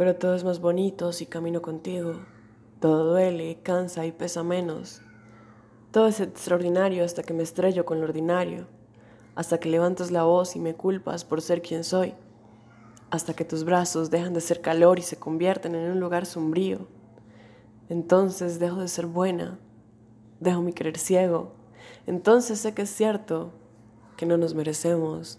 Pero todo es más bonito si camino contigo. Todo duele, cansa y pesa menos. Todo es extraordinario hasta que me estrello con lo ordinario, hasta que levantas la voz y me culpas por ser quien soy, hasta que tus brazos dejan de ser calor y se convierten en un lugar sombrío. Entonces dejo de ser buena, dejo mi querer ciego, entonces sé que es cierto que no nos merecemos